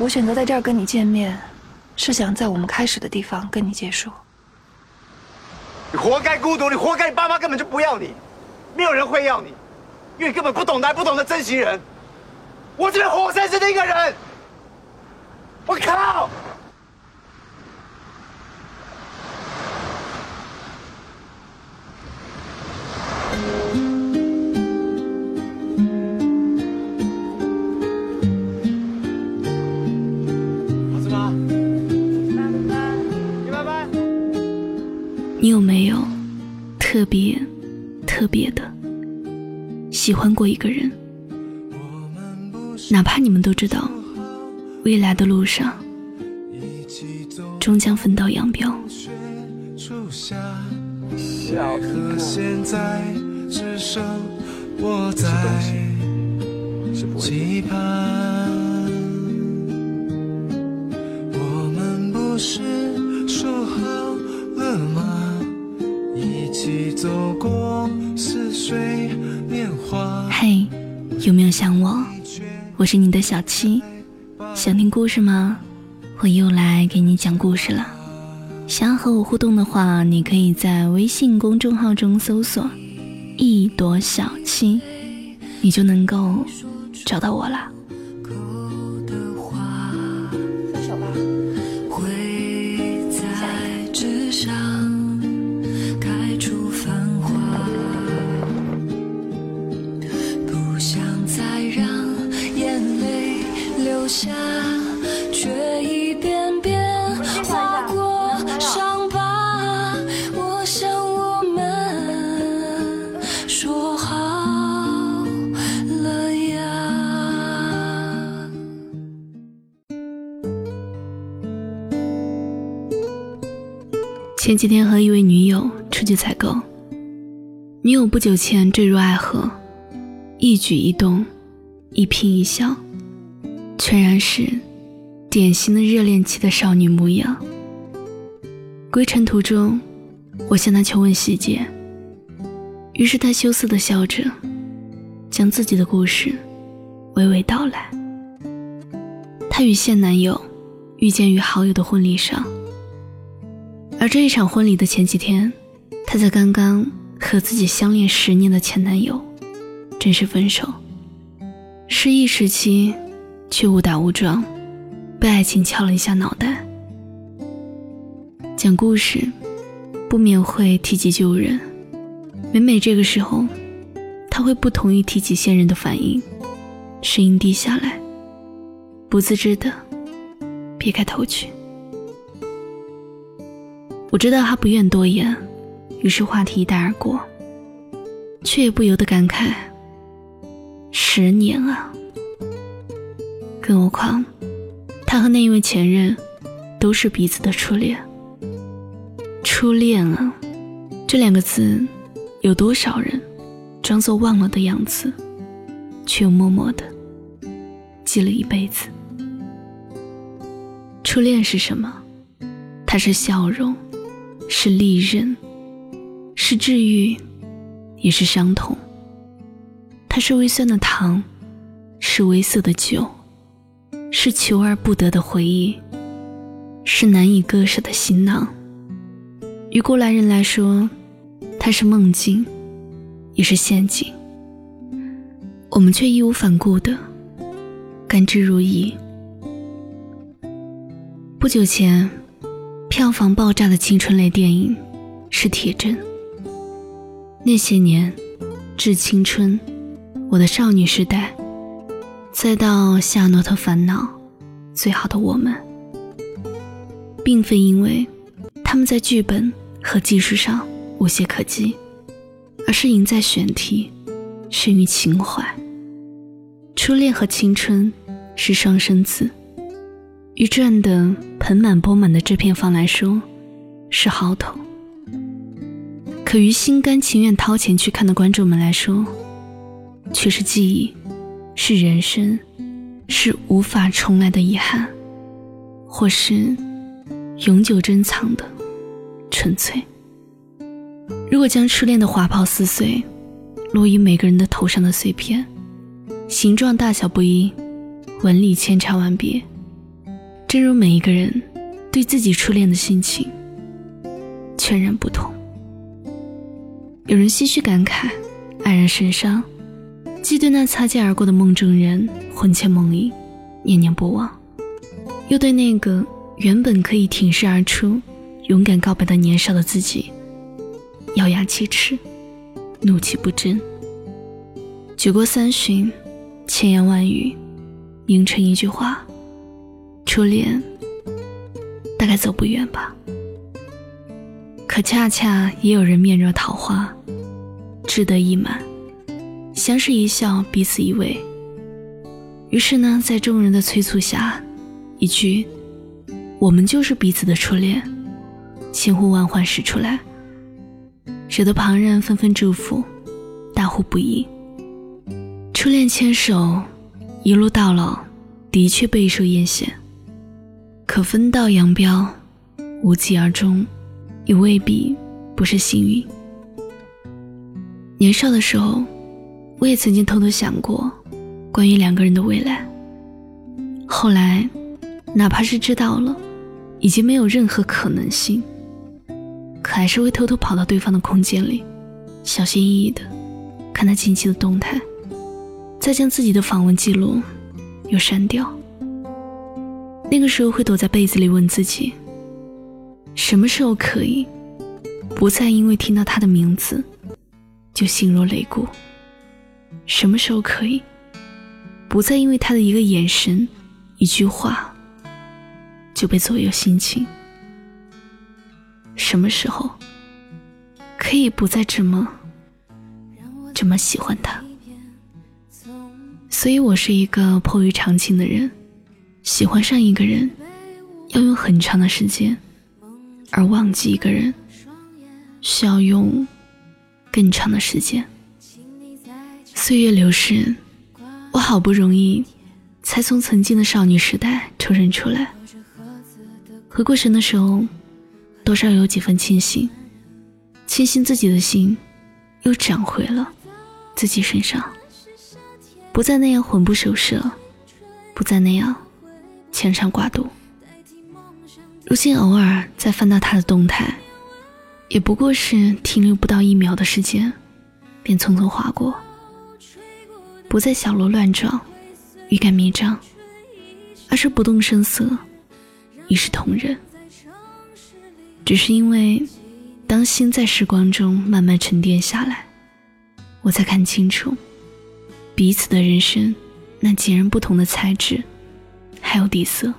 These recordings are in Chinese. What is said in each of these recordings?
我选择在这儿跟你见面，是想在我们开始的地方跟你结束。你活该孤独，你活该你爸妈根本就不要你，没有人会要你，因为你根本不懂得，不懂得珍惜人。我这边活生生的一个人，特别的喜欢过一个人？哪怕你们都知道，未来的路上终将分道扬镳。笑现在只剩我在期盼。我们不是说好了吗？一起走过水年华。嘿，有没有想我？我是你的小七，想听故事吗？我又来给你讲故事了。想要和我互动的话，你可以在微信公众号中搜索“一朵小七”，你就能够找到我了。下，却一遍遍划过伤疤。我想我们说好了。前几天和一位女友出去采购，女友不久前坠入爱河，一举一动，一颦一笑，全然是典型的热恋期的少女模样。归程途中，我向她求问细节，于是她羞涩的笑着，将自己的故事娓娓道来。她与现男友遇见于好友的婚礼上。而这一场婚礼的前几天，她才刚刚和自己相恋十年的前男友正式分手。失意时期，却误打误撞被爱情敲了一下脑袋。讲故事，不免会提及旧人，每每这个时候，他会不同意提起现任的反应，声音低下来，不自知的撇开头去。我知道他不愿多言，于是话题一带而过，却也不由得感慨：十年啊！更何况，他和那一位前任都是彼此的初恋。初恋啊，这两个字，有多少人装作忘了的样子，却又默默的记了一辈子？初恋是什么？它是笑容。是利刃，是治愈，也是伤痛。它是微酸的糖，是微涩的酒，是求而不得的回忆，是难以割舍的行囊。于过来人来说，它是梦境，也是陷阱。我们却义无反顾的甘之如饴。不久前。票房爆炸的青春类电影是《铁证》。那些年，致青春，我的少女时代，再到《夏洛特烦恼》，最好的我们，并非因为他们在剧本和技术上无懈可击，而是赢在选题，胜于情怀。初恋和青春是双生子。于赚得盆满钵满的制片方来说，是豪头；可于心甘情愿掏钱去看的观众们来说，却是记忆，是人生，是无法重来的遗憾，或是永久珍藏的纯粹。如果将初恋的花炮撕碎，落于每个人的头上的碎片，形状大小不一，纹理千差万别。正如每一个人对自己初恋的心情全然不同。有人唏嘘感慨，黯然神伤，既对那擦肩而过的梦中人魂牵梦萦，念念不忘，又对那个原本可以挺身而出、勇敢告白的年少的自己，咬牙切齿，怒气不争。酒过三巡，千言万语凝成一句话：初恋大概走不远吧。可恰恰也有人面若桃花，志得意满，相视一笑，彼此依偎。于是呢，在众人的催促下，一句“我们就是彼此的初恋”，千呼万唤始出来，惹得旁人纷纷祝福，大呼不已。初恋牵手，一路到老，的确备受艳羡。可分道扬镳，无疾而终，也未必不是幸运。年少的时候，我也曾经偷偷想过关于两个人的未来。后来，哪怕是知道了，已经没有任何可能性，可还是会偷偷跑到对方的空间里，小心翼翼的看他近期的动态。再将自己的访问记录又删掉。那个时候会躲在被子里问自己：什么时候可以不再因为听到他的名字就心如擂鼓？什么时候可以不再因为他的一个眼神、一句话就被左右心情？什么时候可以不再这么这么喜欢他？所以我是一个迫于长情的人，喜欢上一个人要用很长的时间，而忘记一个人需要用更长的时间。岁月流逝，我好不容易才从曾经的少女时代抽身出来，回过神的时候，多少有几分庆幸，庆幸自己的心又长回了自己身上。不再那样魂不守舍，不再那样牵肠挂肚。如今偶尔再翻到他的动态，也不过是停留不到一秒的时间，便匆匆划过。不再小鹿乱撞，欲盖弥彰，而是不动声色，一视同仁。只是因为，当心在时光中慢慢沉淀下来，我才看清楚。彼此的人生，那截然不同的材质，还有底色。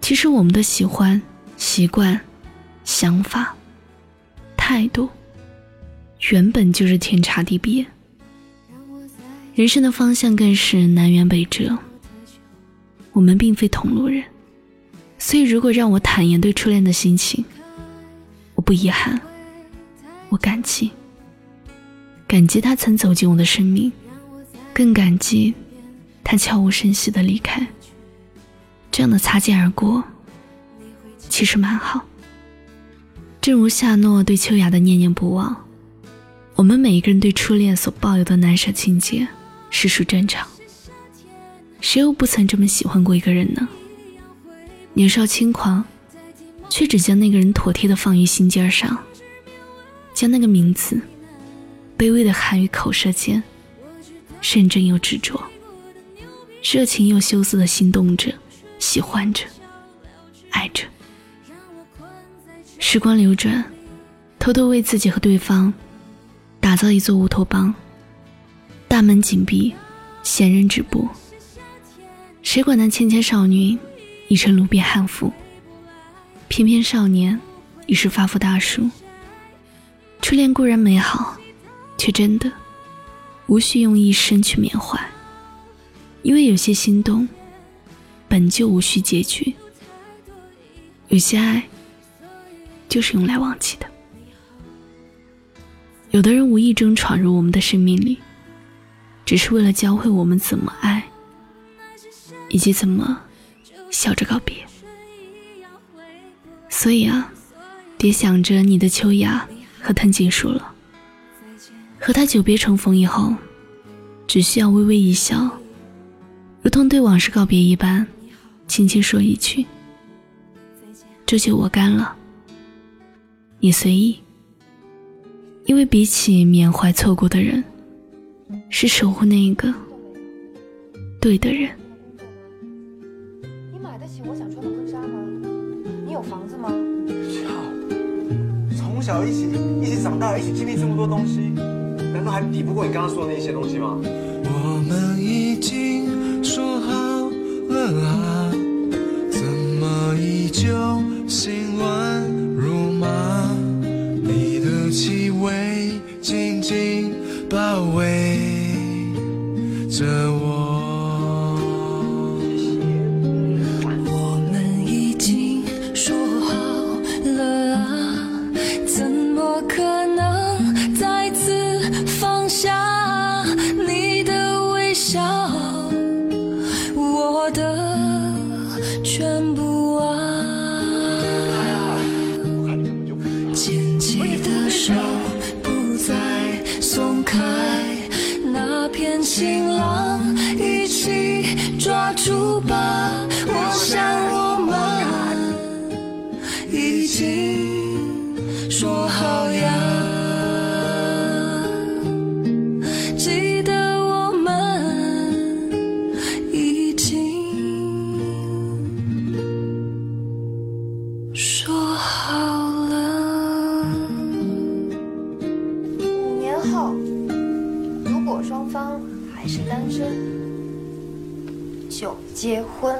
其实我们的喜欢、习惯、想法、态度，原本就是天差地别。人生的方向更是南辕北辙。我们并非同路人，所以如果让我坦言对初恋的心情，我不遗憾，我感激。感激他曾走进我的生命，更感激他悄无声息的离开。这样的擦肩而过，其实蛮好。正如夏诺对秋雅的念念不忘，我们每一个人对初恋所抱有的难舍情结，世属战场。谁又不曾这么喜欢过一个人呢？年少轻狂，却只将那个人妥帖的放于心尖上，将那个名字。卑微的含于口舌间，认真又执着，热情又羞涩的心动着，喜欢着，爱着。时光流转，偷偷为自己和对方打造一座乌托邦。大门紧闭，闲人止步。谁管那纤纤少女已成路边悍妇，翩翩少年已是发福大叔。初恋固然美好。却真的无需用一生去缅怀，因为有些心动本就无需结局，有些爱就是用来忘记的。有的人无意中闯入我们的生命里，只是为了教会我们怎么爱，以及怎么笑着告别。所以啊，别想着你的秋雅和藤结束了。和他久别重逢以后，只需要微微一笑，如同对往事告别一般，轻轻说一句：“这酒我干了，你随意。”因为比起缅怀错过的人，是守护那一个对的人。你买得起我想穿的婚纱吗？你有房子吗？靠！从小一起一起长大，一起经历这么多东西，难道还抵不过你刚刚说的那些东西吗？我们已经说好了啊，牵起的手不再松开，那片晴朗一起抓住吧。结婚。